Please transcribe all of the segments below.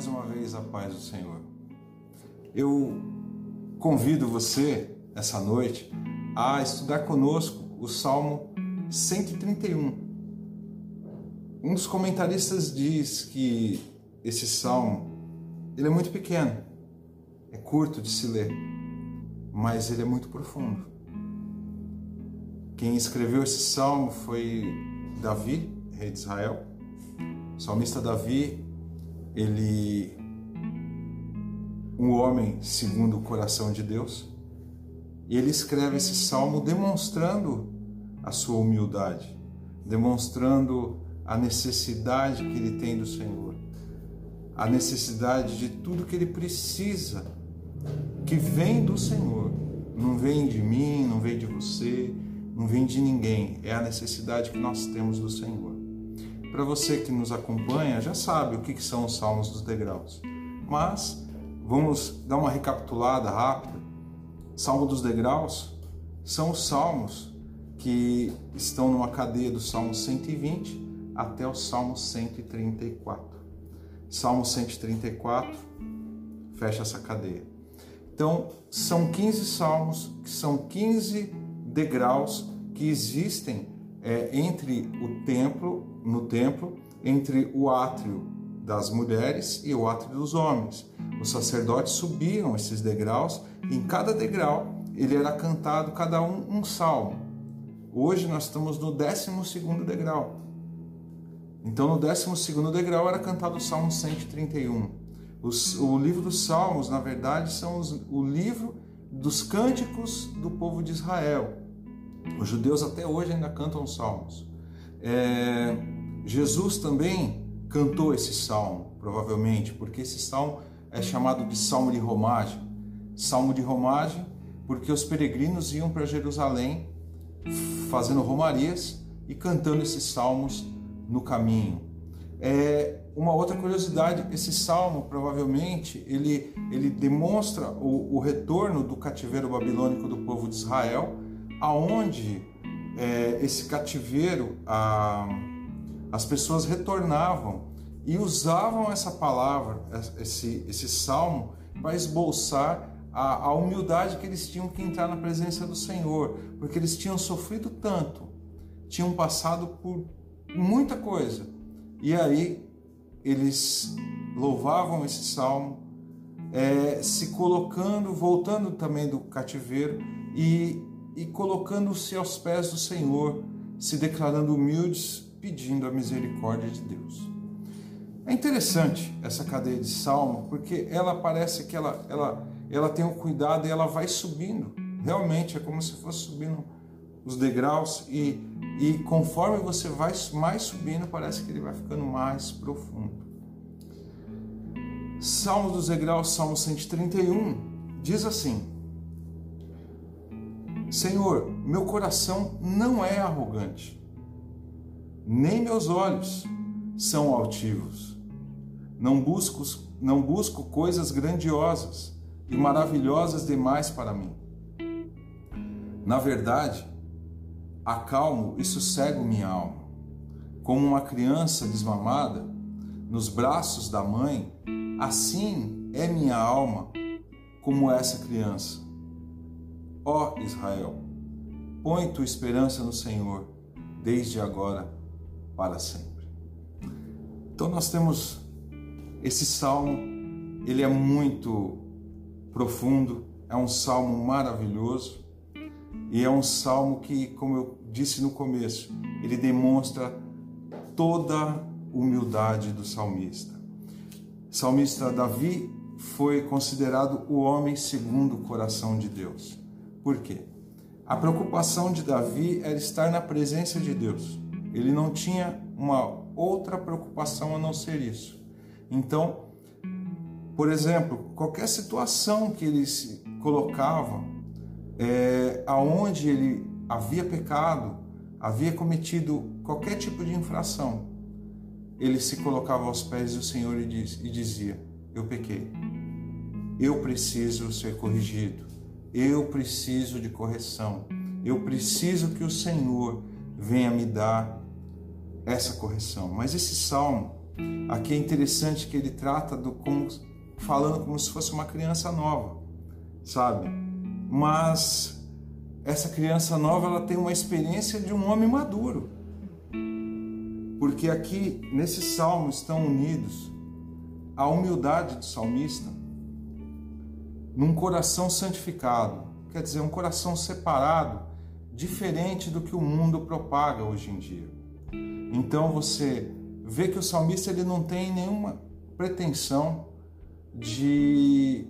mais uma vez a paz do Senhor. Eu convido você essa noite a estudar conosco o Salmo 131. Um dos comentaristas diz que esse salmo ele é muito pequeno, é curto de se ler, mas ele é muito profundo. Quem escreveu esse salmo foi Davi, rei de Israel. O salmista Davi ele um homem segundo o coração de Deus, e ele escreve esse salmo demonstrando a sua humildade, demonstrando a necessidade que ele tem do Senhor, a necessidade de tudo que ele precisa, que vem do Senhor, não vem de mim, não vem de você, não vem de ninguém, é a necessidade que nós temos do Senhor. Para você que nos acompanha, já sabe o que são os salmos dos degraus. Mas vamos dar uma recapitulada rápida. Salmo dos degraus são os salmos que estão numa cadeia do Salmo 120 até o Salmo 134. Salmo 134 fecha essa cadeia. Então, são 15 salmos, que são 15 degraus que existem é, entre o templo, no templo, entre o átrio das mulheres e o átrio dos homens. Os sacerdotes subiam esses degraus e em cada degrau ele era cantado cada um um salmo. Hoje nós estamos no 12 degrau. Então no 12 degrau era cantado o Salmo 131. Os, o livro dos Salmos, na verdade, são os, o livro dos cânticos do povo de Israel. Os judeus até hoje ainda cantam os salmos. É, Jesus também cantou esse salmo, provavelmente, porque esse salmo é chamado de salmo de romagem. Salmo de romagem, porque os peregrinos iam para Jerusalém fazendo romarias e cantando esses salmos no caminho. É, uma outra curiosidade, esse salmo provavelmente ele, ele demonstra o, o retorno do cativeiro babilônico do povo de Israel aonde é, esse cativeiro a, as pessoas retornavam e usavam essa palavra, esse, esse salmo, para esboçar a, a humildade que eles tinham que entrar na presença do Senhor, porque eles tinham sofrido tanto, tinham passado por muita coisa, e aí eles louvavam esse salmo, é, se colocando, voltando também do cativeiro e e colocando-se aos pés do Senhor, se declarando humildes, pedindo a misericórdia de Deus. É interessante essa cadeia de salmo, porque ela parece que ela, ela, ela tem um cuidado e ela vai subindo. Realmente é como se fosse subindo os degraus e, e conforme você vai mais subindo, parece que ele vai ficando mais profundo. Salmo dos degraus, Salmo 131, diz assim: Senhor, meu coração não é arrogante, nem meus olhos são altivos. Não busco, não busco coisas grandiosas e maravilhosas demais para mim. Na verdade, acalmo e sossego minha alma. Como uma criança desmamada nos braços da mãe, assim é minha alma como essa criança Ó Israel, põe tua esperança no Senhor, desde agora para sempre. Então nós temos esse salmo, ele é muito profundo, é um salmo maravilhoso e é um salmo que, como eu disse no começo, ele demonstra toda a humildade do salmista. O salmista Davi foi considerado o homem segundo o coração de Deus. Por quê? A preocupação de Davi era estar na presença de Deus. Ele não tinha uma outra preocupação a não ser isso. Então, por exemplo, qualquer situação que ele se colocava, é, aonde ele havia pecado, havia cometido qualquer tipo de infração, ele se colocava aos pés do Senhor e, diz, e dizia: Eu pequei, eu preciso ser corrigido, eu preciso de correção. Eu preciso que o Senhor venha me dar essa correção. Mas esse salmo, Aqui é interessante que ele trata do como falando como se fosse uma criança nova, sabe? Mas essa criança nova ela tem uma experiência de um homem maduro. Porque aqui nesse salmo estão unidos a humildade do salmista num coração santificado, quer dizer, um coração separado, diferente do que o mundo propaga hoje em dia. Então você vê que o salmista ele não tem nenhuma pretensão de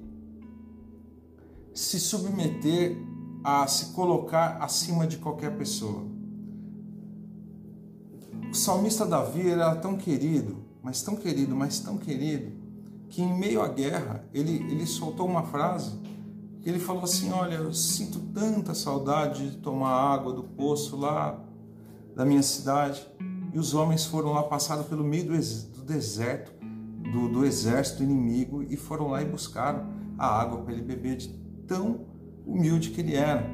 se submeter a se colocar acima de qualquer pessoa. O salmista Davi era tão querido, mas tão querido, mas tão querido, que em meio à guerra ele, ele soltou uma frase. Ele falou assim: Olha, eu sinto tanta saudade de tomar água do poço lá da minha cidade. E os homens foram lá, passaram pelo meio do, deserto, do, do exército inimigo, e foram lá e buscaram a água para ele beber, de tão humilde que ele era,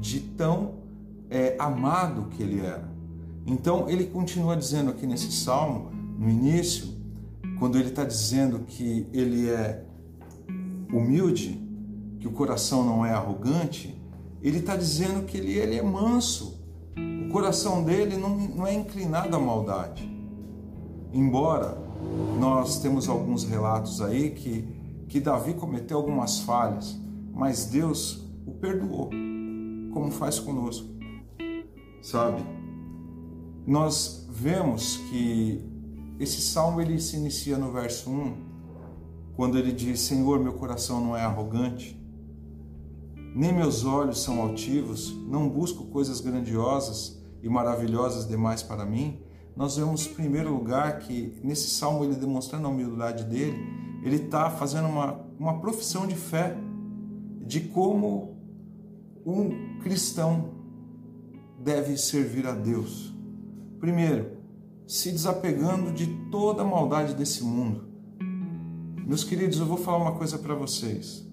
de tão é, amado que ele era. Então ele continua dizendo aqui nesse salmo, no início, quando ele está dizendo que ele é humilde, que o coração não é arrogante, ele está dizendo que ele, ele é manso, o coração dele não, não é inclinado à maldade. Embora nós temos alguns relatos aí que, que Davi cometeu algumas falhas, mas Deus o perdoou, como faz conosco. Sabe? Nós vemos que esse salmo ele se inicia no verso 1, quando ele diz: Senhor, meu coração não é arrogante, nem meus olhos são altivos, não busco coisas grandiosas e maravilhosas demais para mim, nós vemos, em primeiro lugar, que nesse salmo ele demonstrando a humildade dele, ele está fazendo uma, uma profissão de fé de como um cristão deve servir a Deus. Primeiro, se desapegando de toda a maldade desse mundo. Meus queridos, eu vou falar uma coisa para vocês.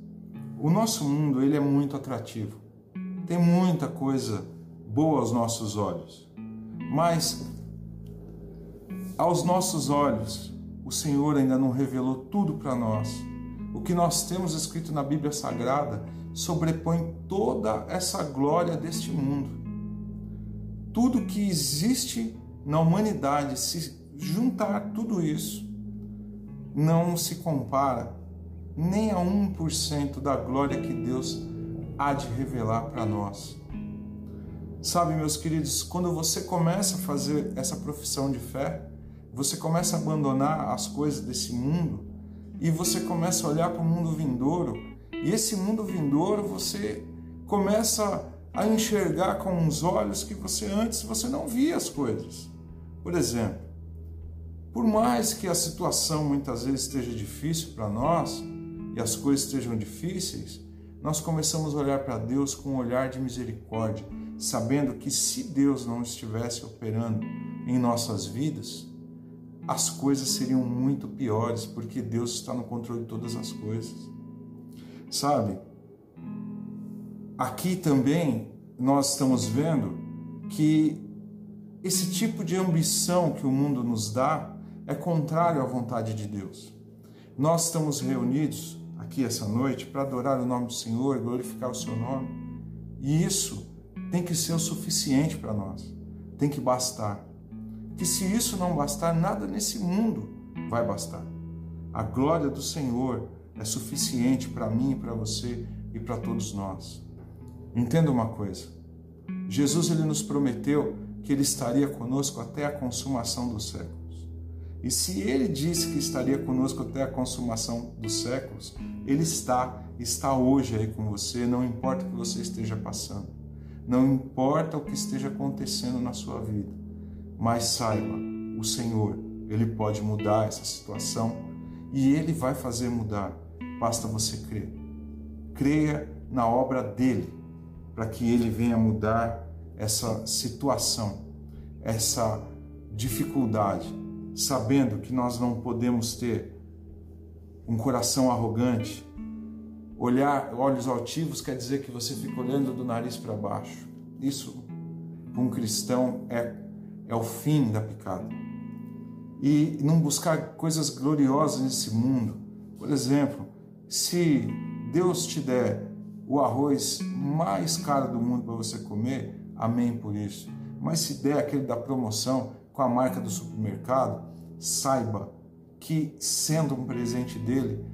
O nosso mundo ele é muito atrativo. Tem muita coisa boa aos nossos olhos. Mas aos nossos olhos, o Senhor ainda não revelou tudo para nós. O que nós temos escrito na Bíblia Sagrada sobrepõe toda essa glória deste mundo. Tudo que existe na humanidade, se juntar tudo isso, não se compara nem a 1% da glória que Deus há de revelar para nós. Sabe, meus queridos, quando você começa a fazer essa profissão de fé, você começa a abandonar as coisas desse mundo e você começa a olhar para o mundo vindouro, e esse mundo vindouro você começa a enxergar com os olhos que você antes você não via as coisas. Por exemplo, por mais que a situação muitas vezes esteja difícil para nós e as coisas estejam difíceis, nós começamos a olhar para Deus com um olhar de misericórdia, sabendo que se Deus não estivesse operando em nossas vidas, as coisas seriam muito piores, porque Deus está no controle de todas as coisas. Sabe? Aqui também nós estamos vendo que esse tipo de ambição que o mundo nos dá é contrário à vontade de Deus. Nós estamos reunidos aqui essa noite para adorar o nome do Senhor, glorificar o seu nome, e isso tem que ser o suficiente para nós, tem que bastar. Que se isso não bastar, nada nesse mundo vai bastar. A glória do Senhor é suficiente para mim, para você e para todos nós. Entenda uma coisa: Jesus ele nos prometeu que ele estaria conosco até a consumação dos séculos. E se ele disse que estaria conosco até a consumação dos séculos, ele está, está hoje aí com você, não importa o que você esteja passando, não importa o que esteja acontecendo na sua vida, mas saiba, o Senhor, ele pode mudar essa situação e ele vai fazer mudar, basta você crer. Creia na obra dele, para que ele venha mudar essa situação, essa dificuldade sabendo que nós não podemos ter um coração arrogante. Olhar olhos altivos quer dizer que você fica olhando do nariz para baixo. Isso, para um cristão, é, é o fim da picada. e não buscar coisas gloriosas nesse mundo. Por exemplo, se Deus te der o arroz mais caro do mundo para você comer, amém por isso. Mas se der aquele da promoção com a marca do supermercado, saiba que sendo um presente dele,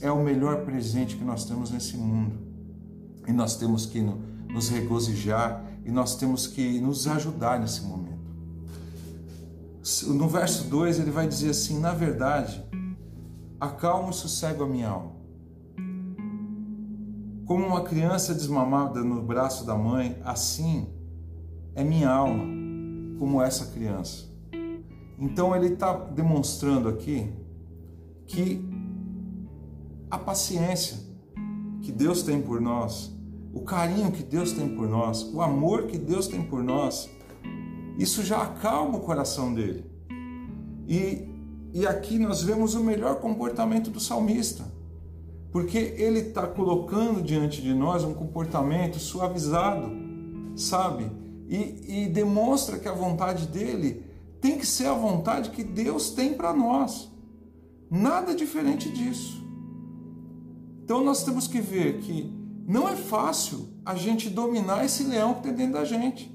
é o melhor presente que nós temos nesse mundo. E nós temos que nos regozijar e nós temos que nos ajudar nesse momento. No verso 2 ele vai dizer assim: Na verdade, acalma e sossego a minha alma. Como uma criança desmamada no braço da mãe, assim é minha alma, como essa criança. Então ele está demonstrando aqui que a paciência que Deus tem por nós, o carinho que Deus tem por nós, o amor que Deus tem por nós, isso já acalma o coração dele. E, e aqui nós vemos o melhor comportamento do salmista, porque ele está colocando diante de nós um comportamento suavizado, sabe? E, e demonstra que a vontade dele tem que ser a vontade que Deus tem para nós. Nada diferente disso. Então nós temos que ver que não é fácil a gente dominar esse leão que tem dentro da gente.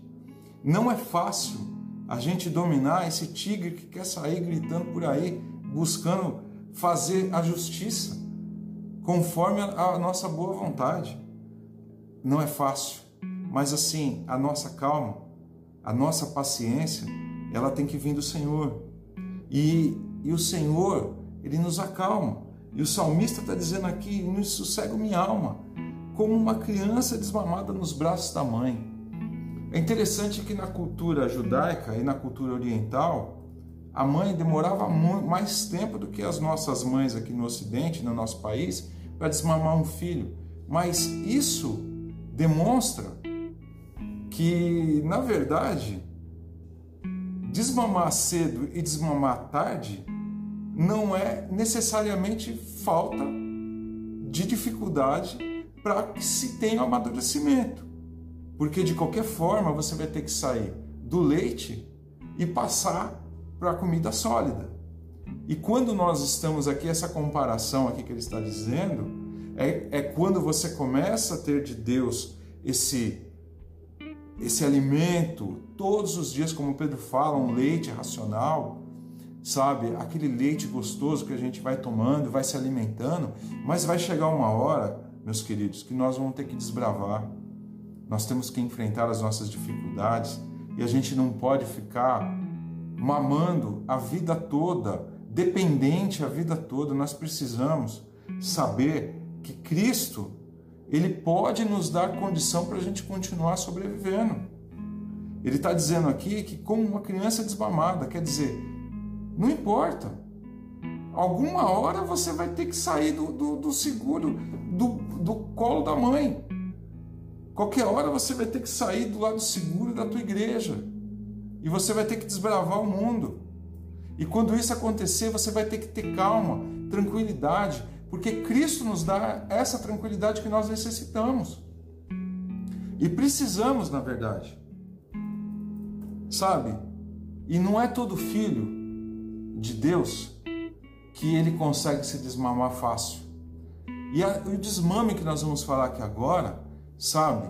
Não é fácil a gente dominar esse tigre que quer sair gritando por aí, buscando fazer a justiça conforme a nossa boa vontade. Não é fácil, mas assim, a nossa calma, a nossa paciência, ela tem que vir do Senhor. E, e o Senhor, ele nos acalma. E o salmista está dizendo aqui: nos sossego minha alma, como uma criança desmamada nos braços da mãe. É interessante que na cultura judaica e na cultura oriental, a mãe demorava mais tempo do que as nossas mães aqui no Ocidente, no nosso país, para desmamar um filho. Mas isso demonstra que, na verdade, desmamar cedo e desmamar tarde não é necessariamente falta de dificuldade para que se tenha o amadurecimento. Porque de qualquer forma você vai ter que sair do leite e passar para a comida sólida. E quando nós estamos aqui, essa comparação aqui que ele está dizendo, é, é quando você começa a ter de Deus esse, esse alimento todos os dias, como Pedro fala, um leite racional, sabe? Aquele leite gostoso que a gente vai tomando, vai se alimentando, mas vai chegar uma hora, meus queridos, que nós vamos ter que desbravar nós temos que enfrentar as nossas dificuldades e a gente não pode ficar mamando a vida toda, dependente a vida toda. Nós precisamos saber que Cristo, ele pode nos dar condição para a gente continuar sobrevivendo. Ele está dizendo aqui que, como uma criança desmamada, quer dizer, não importa. Alguma hora você vai ter que sair do, do, do seguro, do, do colo da mãe. Qualquer hora você vai ter que sair do lado seguro da tua igreja. E você vai ter que desbravar o mundo. E quando isso acontecer, você vai ter que ter calma, tranquilidade, porque Cristo nos dá essa tranquilidade que nós necessitamos. E precisamos, na verdade. Sabe? E não é todo filho de Deus que ele consegue se desmamar fácil. E a, o desmame que nós vamos falar aqui agora sabe?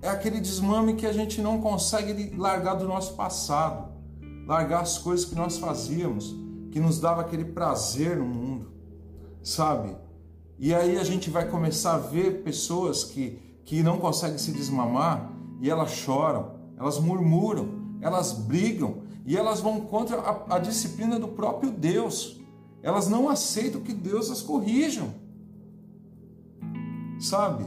É aquele desmame que a gente não consegue largar do nosso passado, largar as coisas que nós fazíamos, que nos dava aquele prazer no mundo, sabe? E aí a gente vai começar a ver pessoas que, que não conseguem se desmamar e elas choram, elas murmuram, elas brigam e elas vão contra a, a disciplina do próprio Deus. Elas não aceitam que Deus as corrijam, sabe?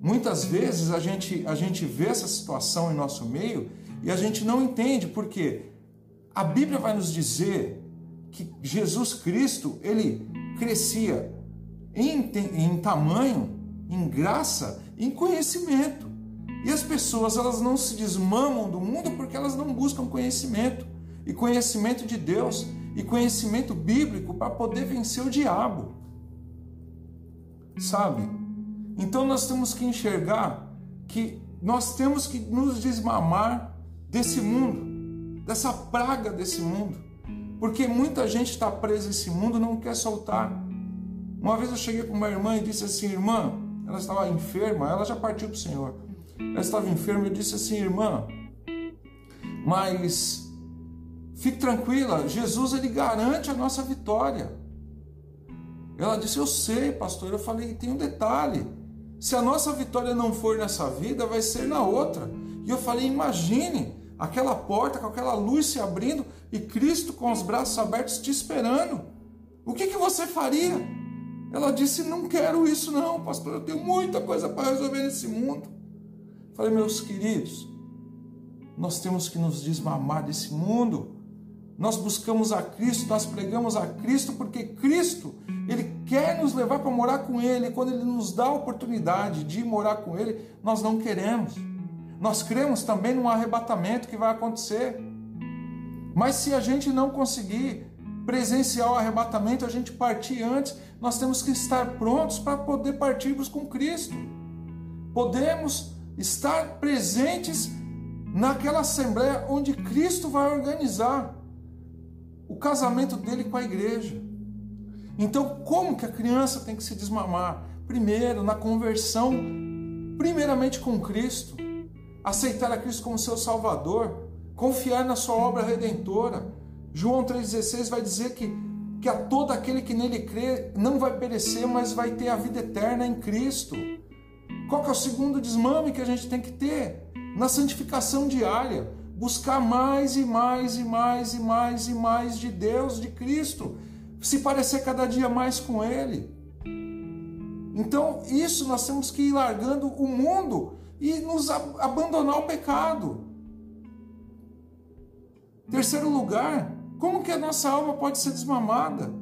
Muitas vezes a gente, a gente vê essa situação em nosso meio e a gente não entende porque a Bíblia vai nos dizer que Jesus Cristo ele crescia em, em tamanho, em graça, em conhecimento. E as pessoas elas não se desmamam do mundo porque elas não buscam conhecimento e conhecimento de Deus e conhecimento bíblico para poder vencer o diabo. Sabe? Então nós temos que enxergar que nós temos que nos desmamar desse mundo, dessa praga desse mundo, Porque muita gente está presa a esse mundo não quer soltar. Uma vez eu cheguei para uma irmã e disse assim: Irmã, ela estava enferma, ela já partiu para o Senhor. Ela estava enferma e eu disse assim: Irmã, mas fique tranquila, Jesus ele garante a nossa vitória. Ela disse: Eu sei, pastor. Eu falei: Tem um detalhe. Se a nossa vitória não for nessa vida, vai ser na outra. E eu falei: Imagine aquela porta com aquela luz se abrindo e Cristo com os braços abertos te esperando. O que, que você faria? Ela disse: Não quero isso, não, pastor. Eu tenho muita coisa para resolver nesse mundo. Falei, meus queridos, nós temos que nos desmamar desse mundo. Nós buscamos a Cristo, nós pregamos a Cristo porque Cristo, Ele quer nos levar para morar com Ele. Quando Ele nos dá a oportunidade de morar com Ele, nós não queremos. Nós cremos também num arrebatamento que vai acontecer. Mas se a gente não conseguir presenciar o arrebatamento, a gente partir antes, nós temos que estar prontos para poder partirmos com Cristo. Podemos estar presentes naquela assembleia onde Cristo vai organizar o casamento dele com a igreja. Então, como que a criança tem que se desmamar? Primeiro, na conversão, primeiramente com Cristo, aceitar a Cristo como seu Salvador, confiar na sua obra redentora. João 3,16 vai dizer que, que a todo aquele que nele crê não vai perecer, mas vai ter a vida eterna em Cristo. Qual que é o segundo desmame que a gente tem que ter? Na santificação diária buscar mais e mais e mais e mais e mais de Deus, de Cristo, se parecer cada dia mais com Ele. Então, isso nós temos que ir largando o mundo e nos abandonar o pecado. Terceiro lugar, como que a nossa alma pode ser desmamada?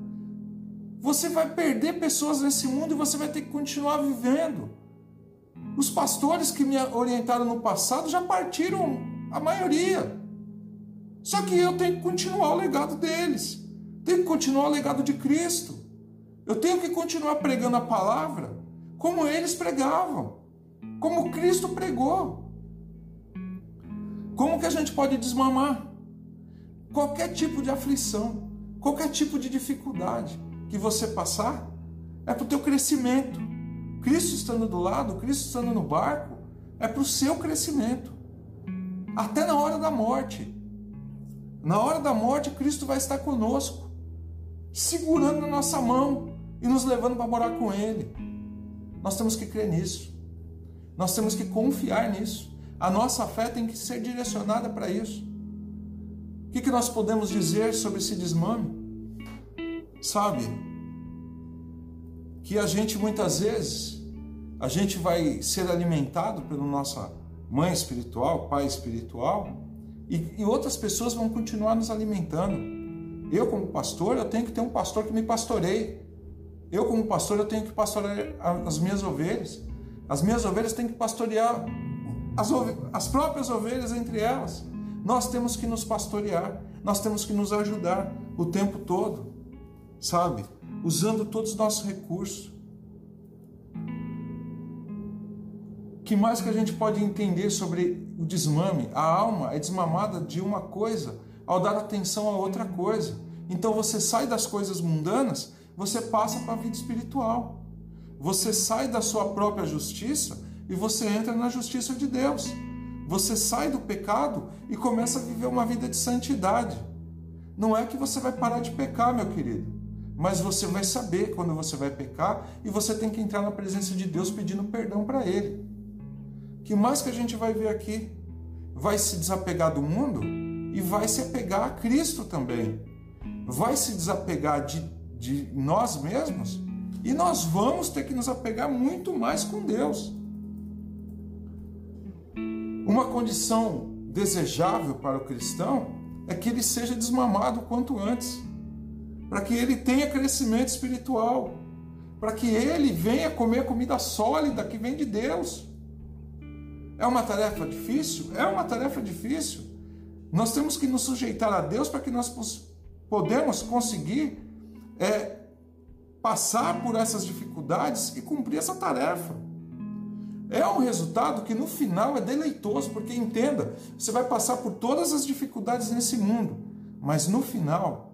Você vai perder pessoas nesse mundo e você vai ter que continuar vivendo. Os pastores que me orientaram no passado já partiram a maioria. Só que eu tenho que continuar o legado deles. Tenho que continuar o legado de Cristo. Eu tenho que continuar pregando a palavra como eles pregavam, como Cristo pregou. Como que a gente pode desmamar? Qualquer tipo de aflição, qualquer tipo de dificuldade que você passar, é para o teu crescimento. Cristo estando do lado, Cristo estando no barco, é para o seu crescimento até na hora da morte. Na hora da morte, Cristo vai estar conosco, segurando na nossa mão e nos levando para morar com Ele. Nós temos que crer nisso. Nós temos que confiar nisso. A nossa fé tem que ser direcionada para isso. O que, que nós podemos dizer sobre esse desmame? Sabe, que a gente muitas vezes, a gente vai ser alimentado pela nossa mãe espiritual, pai espiritual, e, e outras pessoas vão continuar nos alimentando. Eu, como pastor, eu tenho que ter um pastor que me pastoreie. Eu, como pastor, eu tenho que pastorear as minhas ovelhas. As minhas ovelhas têm que pastorear as, as próprias ovelhas entre elas. Nós temos que nos pastorear, nós temos que nos ajudar o tempo todo, sabe? Usando todos os nossos recursos. que mais que a gente pode entender sobre o desmame? A alma é desmamada de uma coisa ao dar atenção a outra coisa. Então você sai das coisas mundanas, você passa para a vida espiritual. Você sai da sua própria justiça e você entra na justiça de Deus. Você sai do pecado e começa a viver uma vida de santidade. Não é que você vai parar de pecar, meu querido, mas você vai saber quando você vai pecar e você tem que entrar na presença de Deus pedindo perdão para Ele que mais que a gente vai ver aqui? Vai se desapegar do mundo e vai se apegar a Cristo também. Vai se desapegar de, de nós mesmos e nós vamos ter que nos apegar muito mais com Deus. Uma condição desejável para o cristão é que ele seja desmamado quanto antes, para que ele tenha crescimento espiritual, para que ele venha comer comida sólida que vem de Deus. É uma tarefa difícil? É uma tarefa difícil. Nós temos que nos sujeitar a Deus para que nós podemos conseguir é, passar por essas dificuldades e cumprir essa tarefa. É um resultado que no final é deleitoso, porque entenda, você vai passar por todas as dificuldades nesse mundo, mas no final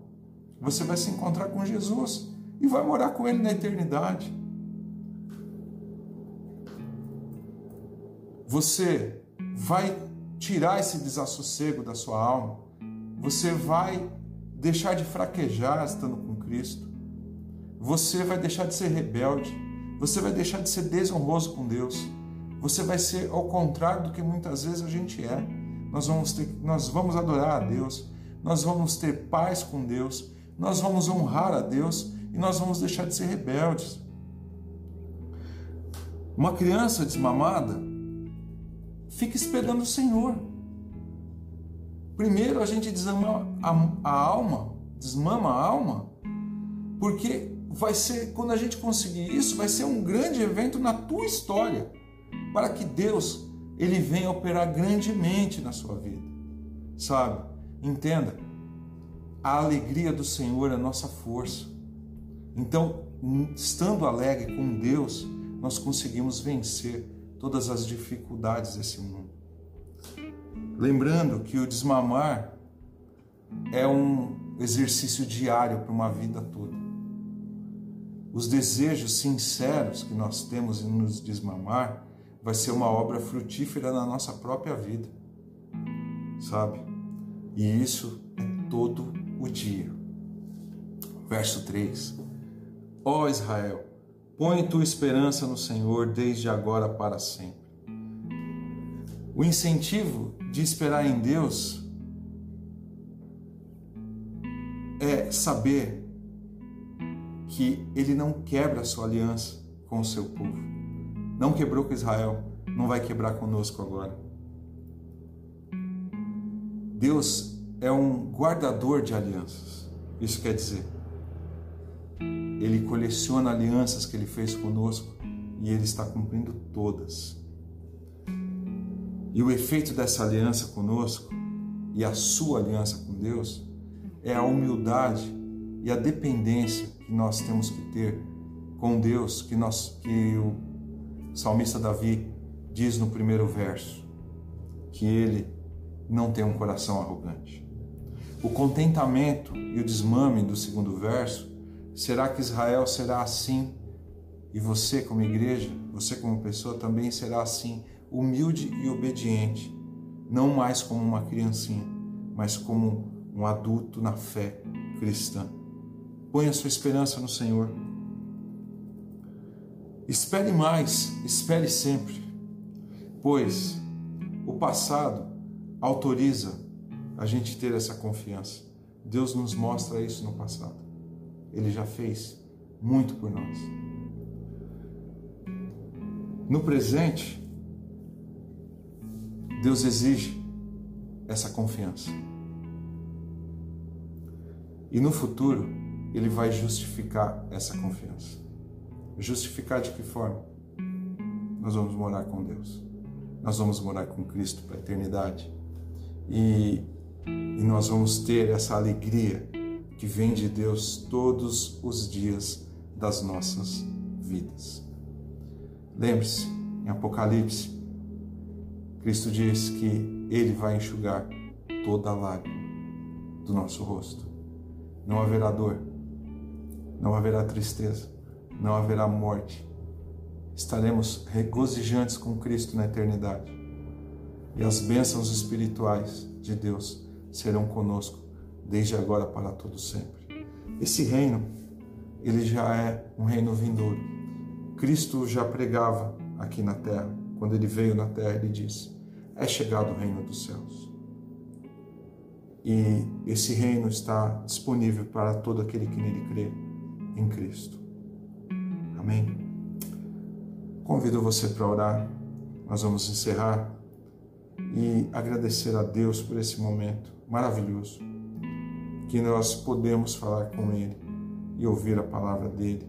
Você vai se encontrar com Jesus e vai morar com Ele na eternidade. Você vai tirar esse desassossego da sua alma. Você vai deixar de fraquejar estando com Cristo. Você vai deixar de ser rebelde. Você vai deixar de ser desonroso com Deus. Você vai ser ao contrário do que muitas vezes a gente é. Nós vamos, ter, nós vamos adorar a Deus. Nós vamos ter paz com Deus. Nós vamos honrar a Deus e nós vamos deixar de ser rebeldes. Uma criança desmamada fica esperando o Senhor. Primeiro a gente desama a, a alma, desmama a alma, porque vai ser, quando a gente conseguir isso, vai ser um grande evento na tua história, para que Deus ele venha operar grandemente na sua vida. Sabe? Entenda, a alegria do Senhor é a nossa força. Então, estando alegre com Deus, nós conseguimos vencer todas as dificuldades desse mundo. Lembrando que o desmamar é um exercício diário para uma vida toda. Os desejos sinceros que nós temos em nos desmamar vai ser uma obra frutífera na nossa própria vida, sabe? E isso é todo o dia. Verso 3. Ó oh Israel, põe tua esperança no Senhor desde agora para sempre. O incentivo de esperar em Deus é saber que Ele não quebra a sua aliança com o seu povo. Não quebrou com Israel, não vai quebrar conosco agora. Deus é um guardador de alianças. Isso quer dizer, ele coleciona alianças que ele fez conosco e ele está cumprindo todas. E o efeito dessa aliança conosco e a sua aliança com Deus é a humildade e a dependência que nós temos que ter com Deus, que nós que o salmista Davi diz no primeiro verso, que ele não tem um coração arrogante. O contentamento e o desmame do segundo verso Será que Israel será assim? E você, como igreja, você, como pessoa, também será assim, humilde e obediente, não mais como uma criancinha, mas como um adulto na fé cristã. Ponha sua esperança no Senhor. Espere mais, espere sempre, pois o passado autoriza a gente ter essa confiança. Deus nos mostra isso no passado. Ele já fez muito por nós. No presente, Deus exige essa confiança. E no futuro, Ele vai justificar essa confiança. Justificar de que forma? Nós vamos morar com Deus. Nós vamos morar com Cristo para a eternidade. E, e nós vamos ter essa alegria que vem de Deus todos os dias das nossas vidas. Lembre-se, em Apocalipse, Cristo diz que Ele vai enxugar toda a lágrima do nosso rosto. Não haverá dor, não haverá tristeza, não haverá morte. Estaremos regozijantes com Cristo na eternidade. E as bênçãos espirituais de Deus serão conosco desde agora para todo sempre. Esse reino, ele já é um reino vindouro. Cristo já pregava aqui na terra. Quando ele veio na terra, ele disse: É chegado o reino dos céus. E esse reino está disponível para todo aquele que nele crê em Cristo. Amém. Convido você para orar. Nós vamos encerrar e agradecer a Deus por esse momento maravilhoso que nós podemos falar com Ele e ouvir a palavra dele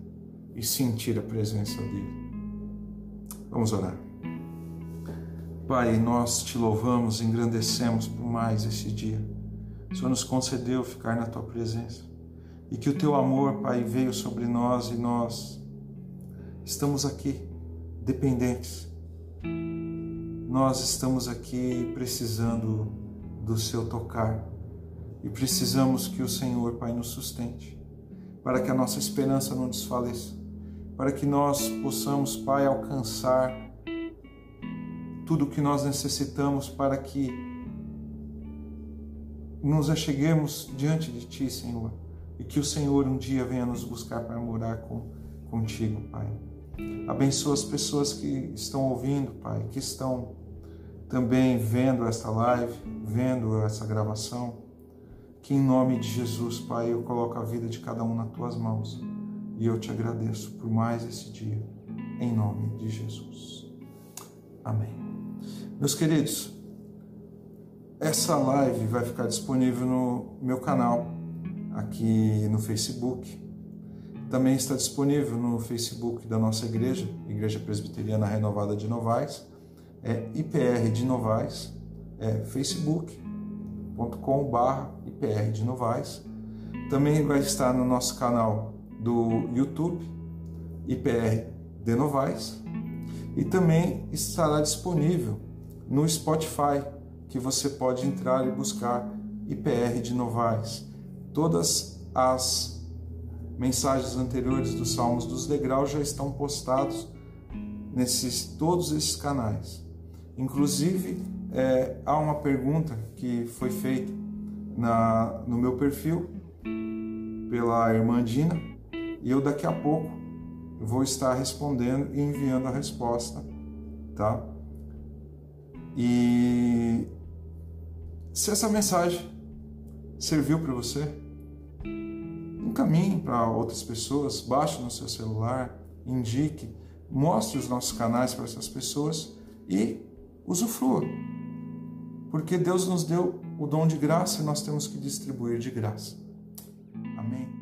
e sentir a presença dele. Vamos orar. Pai, nós te louvamos, engrandecemos por mais este dia. O Senhor nos concedeu ficar na tua presença e que o teu amor, Pai, veio sobre nós e nós estamos aqui dependentes. Nós estamos aqui precisando do seu tocar e precisamos que o Senhor, Pai, nos sustente, para que a nossa esperança não desfaleça, para que nós possamos, Pai, alcançar tudo o que nós necessitamos para que nos acheguemos diante de Ti, Senhor, e que o Senhor um dia venha nos buscar para morar com, contigo, Pai. Abençoa as pessoas que estão ouvindo, Pai, que estão também vendo esta live, vendo essa gravação. Que em nome de Jesus, Pai, eu coloco a vida de cada um nas tuas mãos. E eu te agradeço por mais esse dia, em nome de Jesus. Amém. Meus queridos, essa live vai ficar disponível no meu canal, aqui no Facebook. Também está disponível no Facebook da nossa igreja, Igreja Presbiteriana Renovada de Novais, é IPR de Novais, é facebook.com.br IPR de Novais. Também vai estar no nosso canal do YouTube, IPR de Novais, e também estará disponível no Spotify, que você pode entrar e buscar IPR de Novais. Todas as mensagens anteriores dos Salmos dos Degraus já estão postados nesses todos esses canais. Inclusive, é, há uma pergunta que foi feita na, no meu perfil pela irmã Dina e eu daqui a pouco vou estar respondendo e enviando a resposta, tá? E se essa mensagem serviu para você, encaminhe para outras pessoas, baixe no seu celular, indique, mostre os nossos canais para essas pessoas e usufrua. Porque Deus nos deu o dom de graça e nós temos que distribuir de graça. Amém.